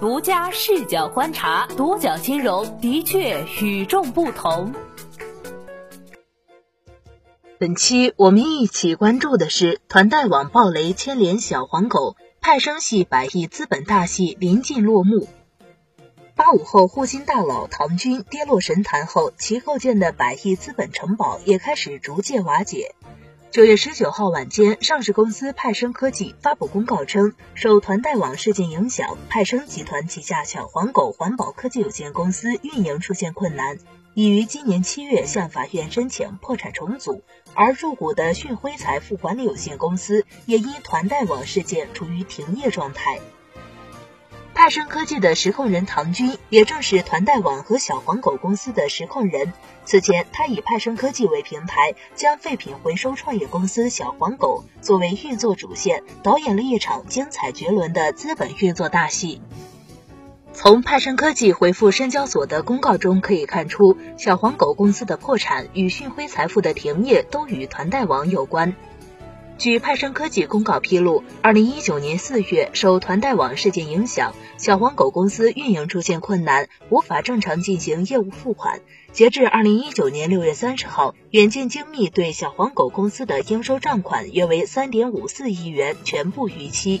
独家视角观察，独角金融的确与众不同。本期我们一起关注的是团贷网暴雷牵连小黄狗，派生系百亿资本大戏临近落幕。八五后护金大佬唐军跌落神坛后，其构建的百亿资本城堡也开始逐渐瓦解。九月十九号晚间，上市公司派生科技发布公告称，受团贷网事件影响，派生集团旗下小黄狗环保科技有限公司运营出现困难，已于今年七月向法院申请破产重组。而入股的旭辉财富管理有限公司也因团贷网事件处于停业状态。派生科技的实控人唐军，也正是团贷网和小黄狗公司的实控人。此前，他以派生科技为平台，将废品回收创业公司小黄狗作为运作主线，导演了一场精彩绝伦的资本运作大戏。从派生科技回复深交所的公告中可以看出，小黄狗公司的破产与讯辉财富的停业都与团贷网有关。据派生科技公告披露，二零一九年四月，受团贷网事件影响，小黄狗公司运营出现困难，无法正常进行业务付款。截至二零一九年六月三十号，远近精密对小黄狗公司的应收账款约为三点五四亿元，全部逾期。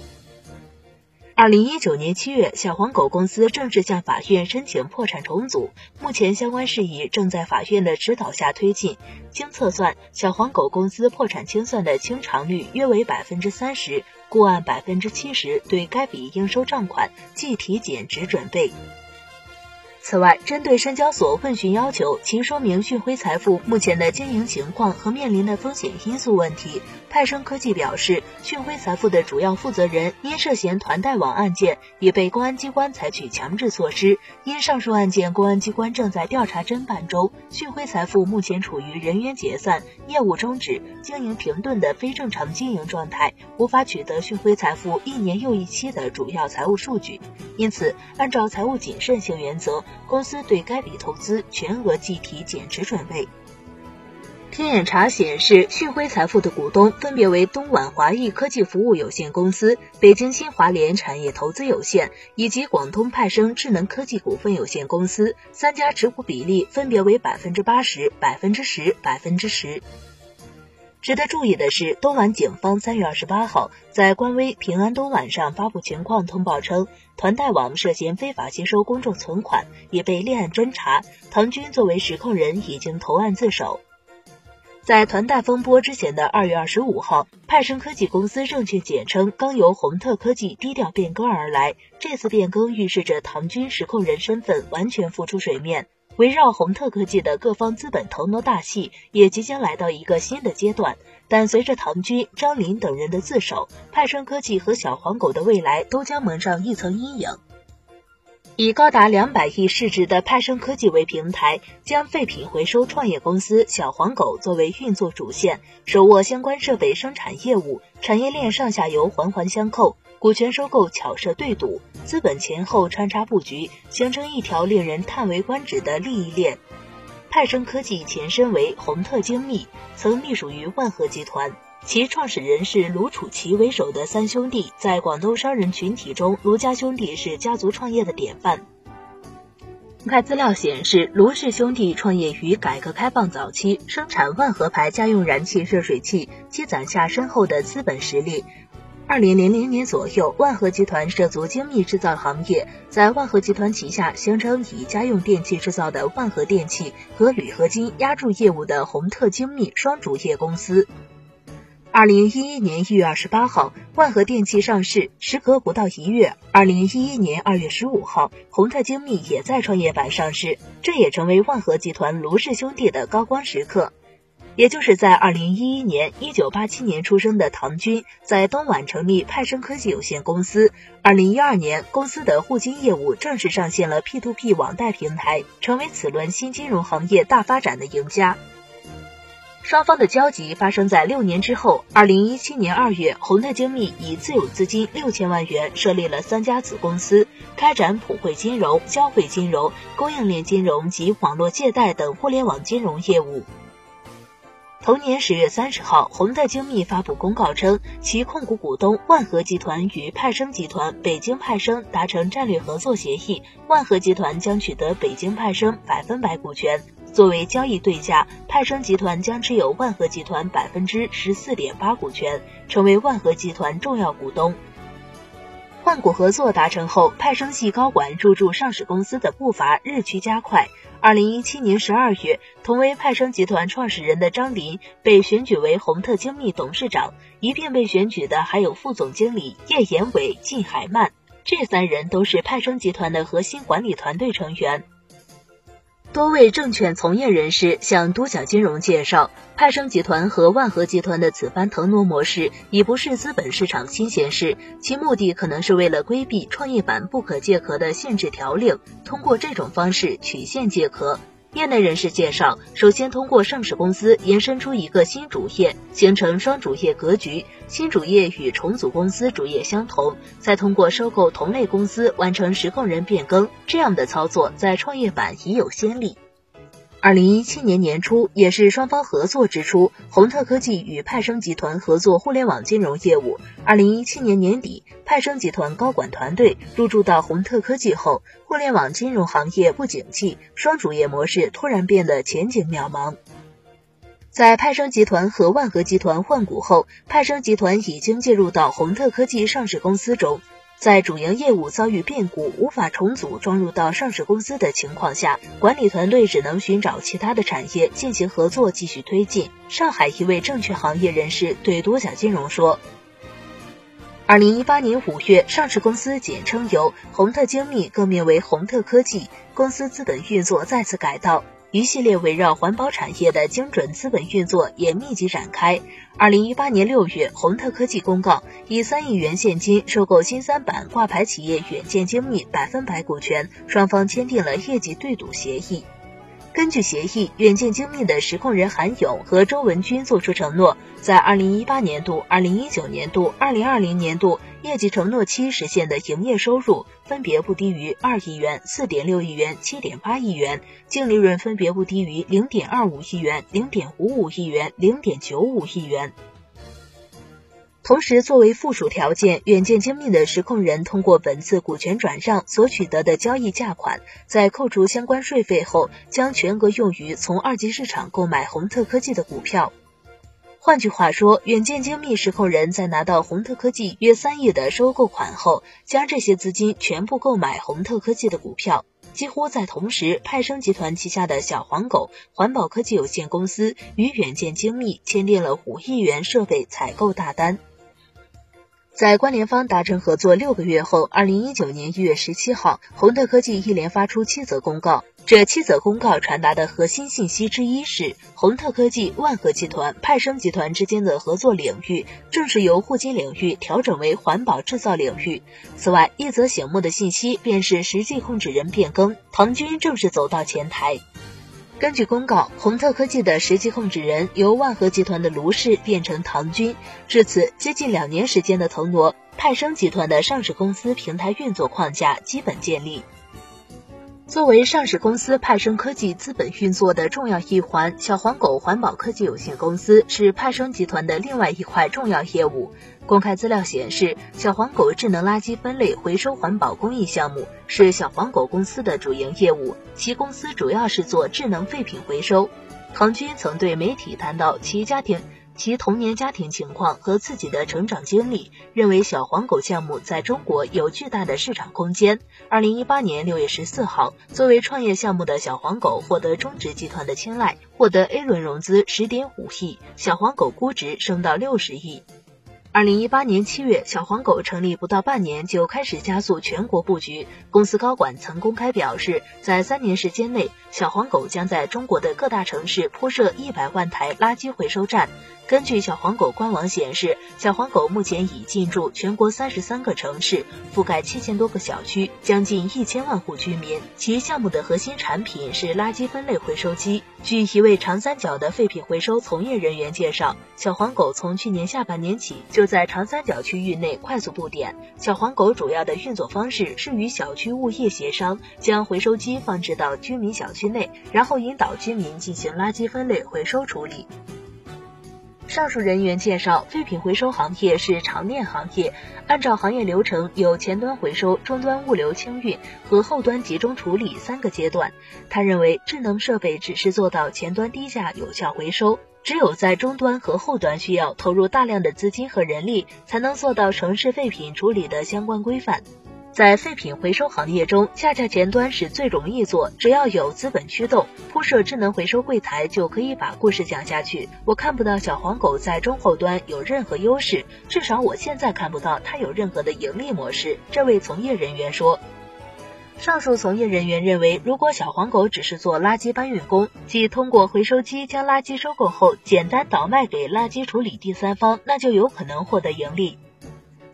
二零一九年七月，小黄狗公司正式向法院申请破产重组，目前相关事宜正在法院的指导下推进。经测算，小黄狗公司破产清算的清偿率约为百分之三十，故按百分之七十对该笔应收账款计提减值准备。此外，针对深交所问询要求其说明讯辉财富目前的经营情况和面临的风险因素问题，派生科技表示，讯辉财富的主要负责人因涉嫌团贷网案件，已被公安机关采取强制措施。因上述案件公安机关正在调查侦办中，讯辉财富目前处于人员解散、业务终止、经营停顿的非正常经营状态，无法取得讯辉财富一年又一期的主要财务数据。因此，按照财务谨慎性原则。公司对该笔投资全额计提减值准备。天眼查显示，旭辉财富的股东分别为东莞华谊科技服务有限公司、北京新华联产业投资有限以及广东派生智能科技股份有限公司，三家持股比例分别为百分之八十、百分之十、百分之十。值得注意的是，东莞警方三月二十八号在官微“平安东莞”上发布情况通报称，团贷网涉嫌非法吸收公众存款，已被立案侦查。唐军作为实控人，已经投案自首。在团贷风波之前的二月二十五号，派生科技公司证券简称刚由宏特科技低调变更而来，这次变更预示着唐军实控人身份完全浮出水面。围绕宏特科技的各方资本腾挪大戏也即将来到一个新的阶段，但随着唐军、张林等人的自首，派生科技和小黄狗的未来都将蒙上一层阴影。以高达两百亿市值的派生科技为平台，将废品回收创业公司小黄狗作为运作主线，手握相关设备生产业务，产业链上下游环环相扣。股权收购巧设对赌，资本前后穿插布局，形成一条令人叹为观止的利益链。派生科技前身为宏特精密，曾隶属于万和集团，其创始人是卢楚奇为首的三兄弟。在广东商人群体中，卢家兄弟是家族创业的典范。公开资料显示，卢氏兄弟创业于改革开放早期，生产万和牌家用燃气热水器，积攒下深厚的资本实力。二零零零年左右，万和集团涉足精密制造行业，在万和集团旗下形成以家用电器制造的万和电器和铝合金压铸业务的宏特精密双主业公司。二零一一年一月二十八号，万和电器上市，时隔不到一月，二零一一年二月十五号，宏特精密也在创业板上市，这也成为万和集团卢氏兄弟的高光时刻。也就是在二零一一年，一九八七年出生的唐军，在东莞成立派生科技有限公司。二零一二年，公司的互金业务正式上线了 P to P 网贷平台，成为此轮新金融行业大发展的赢家。双方的交集发生在六年之后，二零一七年二月，宏泰精密以自有资金六千万元设立了三家子公司，开展普惠金融、消费金融、供应链金融及网络借贷等互联网金融业务。同年十月三十号，宏特精密发布公告称，其控股股东万和集团与派生集团、北京派生达成战略合作协议，万和集团将取得北京派生百分百股权。作为交易对价，派生集团将持有万和集团百分之十四点八股权，成为万和集团重要股东。换股合作达成后，派生系高管入驻上市公司的步伐日趋加快。二零一七年十二月，同为派生集团创始人的张林被选举为宏特精密董事长，一并被选举的还有副总经理叶延伟、靳海曼，这三人都是派生集团的核心管理团队成员。多位证券从业人士向多角金融介绍，派生集团和万和集团的此番腾挪模式已不是资本市场新鲜事，其目的可能是为了规避创业板不可借壳的限制条令，通过这种方式曲线借壳。业内人士介绍，首先通过上市公司延伸出一个新主业，形成双主业格局，新主业与重组公司主业相同，再通过收购同类公司完成实控人变更，这样的操作在创业板已有先例。二零一七年年初，也是双方合作之初，宏特科技与派生集团合作互联网金融业务。二零一七年年底，派生集团高管团队入驻到宏特科技后，互联网金融行业不景气，双主业模式突然变得前景渺茫。在派生集团和万和集团换股后，派生集团已经介入到宏特科技上市公司中。在主营业务遭遇变故、无法重组装入到上市公司的情况下，管理团队只能寻找其他的产业进行合作，继续推进。上海一位证券行业人士对多角金融说：“二零一八年五月，上市公司简称由宏特精密更名为宏特科技，公司资本运作再次改道。”一系列围绕环保产业的精准资本运作也密集展开。二零一八年六月，宏特科技公告以三亿元现金收购新三板挂牌企业远见精密百分百股权，双方签订了业绩对赌协议。根据协议，远见精密的实控人韩勇和周文军作出承诺，在二零一八年度、二零一九年度、二零二零年度业绩承诺期实现的营业收入分别不低于二亿元、四点六亿元、七点八亿元，净利润分别不低于零点二五亿元、零点五五亿元、零点九五亿元。同时，作为附属条件，远见精密的实控人通过本次股权转让所取得的交易价款，在扣除相关税费后，将全额用于从二级市场购买宏特科技的股票。换句话说，远见精密实控人在拿到宏特科技约三亿的收购款后，将这些资金全部购买宏特科技的股票。几乎在同时，派生集团旗下的小黄狗环保科技有限公司与远见精密签订了五亿元设备采购大单。在关联方达成合作六个月后，二零一九年一月十七号，宏特科技一连发出七则公告。这七则公告传达的核心信息之一是，宏特科技、万和集团、派生集团之间的合作领域正是由互金领域调整为环保制造领域。此外，一则醒目的信息便是实际控制人变更，唐军正式走到前台。根据公告，宏特科技的实际控制人由万和集团的卢氏变成唐军。至此，接近两年时间的腾挪，派生集团的上市公司平台运作框架基本建立。作为上市公司派生科技资本运作的重要一环，小黄狗环保科技有限公司是派生集团的另外一块重要业务。公开资料显示，小黄狗智能垃圾分类回收环保公益项目是小黄狗公司的主营业务，其公司主要是做智能废品回收。唐军曾对媒体谈到其家庭。其童年家庭情况和自己的成长经历，认为小黄狗项目在中国有巨大的市场空间。二零一八年六月十四号，作为创业项目的小黄狗获得中植集团的青睐，获得 A 轮融资十点五亿，小黄狗估值升到六十亿。二零一八年七月，小黄狗成立不到半年就开始加速全国布局。公司高管曾公开表示，在三年时间内，小黄狗将在中国的各大城市铺设一百万台垃圾回收站。根据小黄狗官网显示，小黄狗目前已进驻全国三十三个城市，覆盖七千多个小区，将近一千万户居民。其项目的核心产品是垃圾分类回收机。据一位长三角的废品回收从业人员介绍，小黄狗从去年下半年起就在长三角区域内快速布点。小黄狗主要的运作方式是与小区物业协商，将回收机放置到居民小区内，然后引导居民进行垃圾分类回收处理。上述人员介绍，废品回收行业是长链行业，按照行业流程有前端回收、终端物流清运和后端集中处理三个阶段。他认为，智能设备只是做到前端低价有效回收，只有在终端和后端需要投入大量的资金和人力，才能做到城市废品处理的相关规范。在废品回收行业中，恰恰前端是最容易做，只要有资本驱动，铺设智能回收柜台就可以把故事讲下去。我看不到小黄狗在中后端有任何优势，至少我现在看不到它有任何的盈利模式。这位从业人员说。上述从业人员认为，如果小黄狗只是做垃圾搬运工，即通过回收机将垃圾收购后，简单倒卖给垃圾处理第三方，那就有可能获得盈利。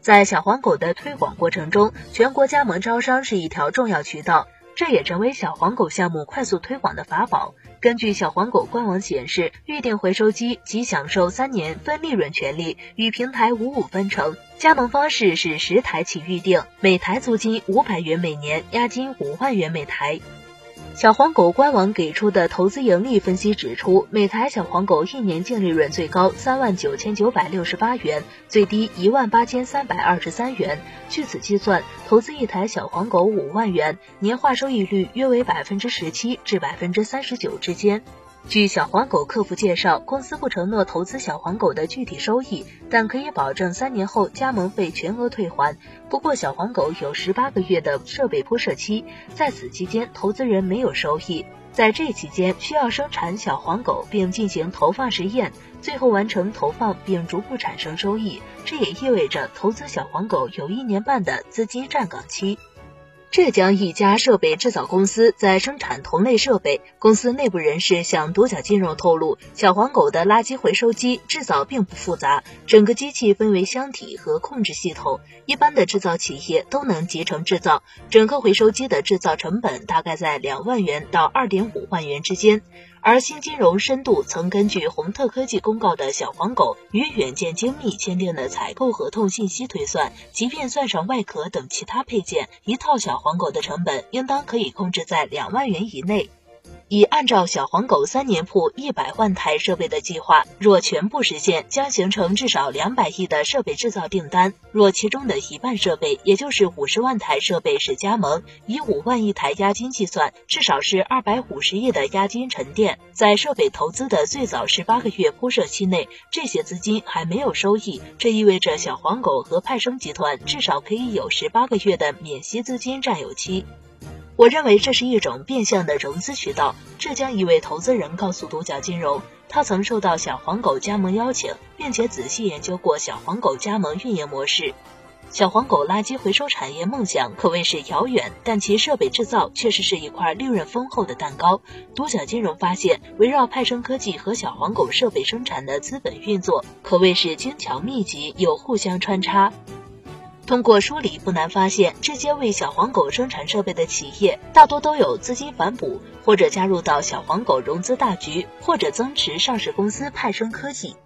在小黄狗的推广过程中，全国加盟招商是一条重要渠道，这也成为小黄狗项目快速推广的法宝。根据小黄狗官网显示，预定回收机即享受三年分利润权利，与平台五五分成。加盟方式是十台起预定，每台租金五百元每年，押金五万元每台。小黄狗官网给出的投资盈利分析指出，每台小黄狗一年净利润最高三万九千九百六十八元，最低一万八千三百二十三元。据此计算，投资一台小黄狗五万元，年化收益率约为百分之十七至百分之三十九之间。据小黄狗客服介绍，公司不承诺投资小黄狗的具体收益，但可以保证三年后加盟费全额退还。不过，小黄狗有十八个月的设备铺设期，在此期间投资人没有收益。在这期间，需要生产小黄狗并进行投放实验，最后完成投放并逐步产生收益。这也意味着投资小黄狗有一年半的资金站岗期。浙江一家设备制造公司在生产同类设备。公司内部人士向独角金融透露，小黄狗的垃圾回收机制造并不复杂，整个机器分为箱体和控制系统，一般的制造企业都能集成制造。整个回收机的制造成本大概在两万元到二点五万元之间。而新金融深度曾根据宏特科技公告的小黄狗与远见精密签订的采购合同信息推算，即便算上外壳等其他配件，一套小黄狗的成本应当可以控制在两万元以内。已按照小黄狗三年铺一百万台设备的计划，若全部实现，将形成至少两百亿的设备制造订单。若其中的一半设备，也就是五十万台设备是加盟，以五万亿台押金计算，至少是二百五十亿的押金沉淀。在设备投资的最早十八个月铺设期内，这些资金还没有收益，这意味着小黄狗和派生集团至少可以有十八个月的免息资金占有期。我认为这是一种变相的融资渠道。浙江一位投资人告诉独角金融，他曾受到小黄狗加盟邀请，并且仔细研究过小黄狗加盟运营模式。小黄狗垃圾回收产业梦想可谓是遥远，但其设备制造确实是一块利润丰厚的蛋糕。独角金融发现，围绕派生科技和小黄狗设备生产的资本运作可谓是精巧密集，又互相穿插。通过梳理，不难发现，这些为小黄狗生产设备的企业，大多都有资金反哺，或者加入到小黄狗融资大局，或者增持上市公司派生科技。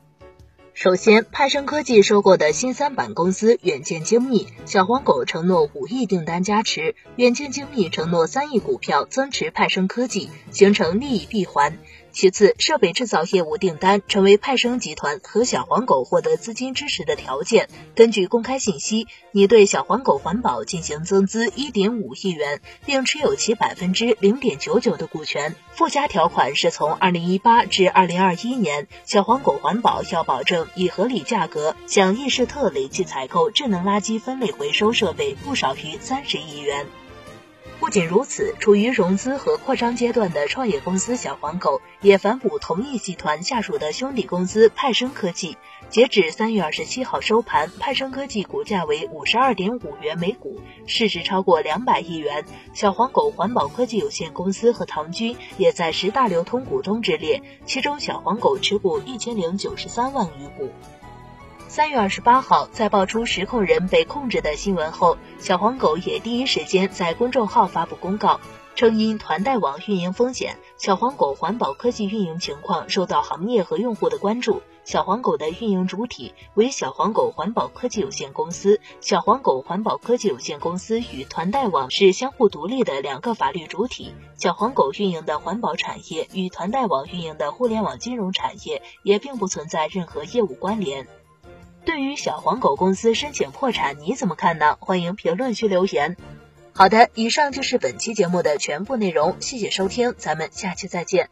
首先，派生科技收购的新三板公司远见精密，小黄狗承诺五亿订单加持，远见精密承诺三亿股票增持派生科技，形成利益闭环。其次，设备制造业务订单成为派生集团和小黄狗获得资金支持的条件。根据公开信息，拟对小黄狗环保进行增资一点五亿元，并持有其百分之零点九九的股权。附加条款是从二零一八至二零二一年，小黄狗环保要保证以合理价格向易士特累计采购智能垃圾分类回收设备不少于三十亿元。不仅如此，处于融资和扩张阶段的创业公司小黄狗也反哺同一集团下属的兄弟公司派生科技。截止三月二十七号收盘，派生科技股价为五十二点五元每股，市值超过两百亿元。小黄狗环保科技有限公司和唐军也在十大流通股东之列，其中小黄狗持股一千零九十三万余股。三月二十八号，在爆出实控人被控制的新闻后，小黄狗也第一时间在公众号发布公告，称因团贷网运营风险，小黄狗环保科技运营情况受到行业和用户的关注。小黄狗的运营主体为小黄狗环保科技有限公司。小黄狗环保科技有限公司与团贷网是相互独立的两个法律主体。小黄狗运营的环保产业与团贷网运营的互联网金融产业也并不存在任何业务关联。对于小黄狗公司申请破产，你怎么看呢？欢迎评论区留言。好的，以上就是本期节目的全部内容，谢谢收听，咱们下期再见。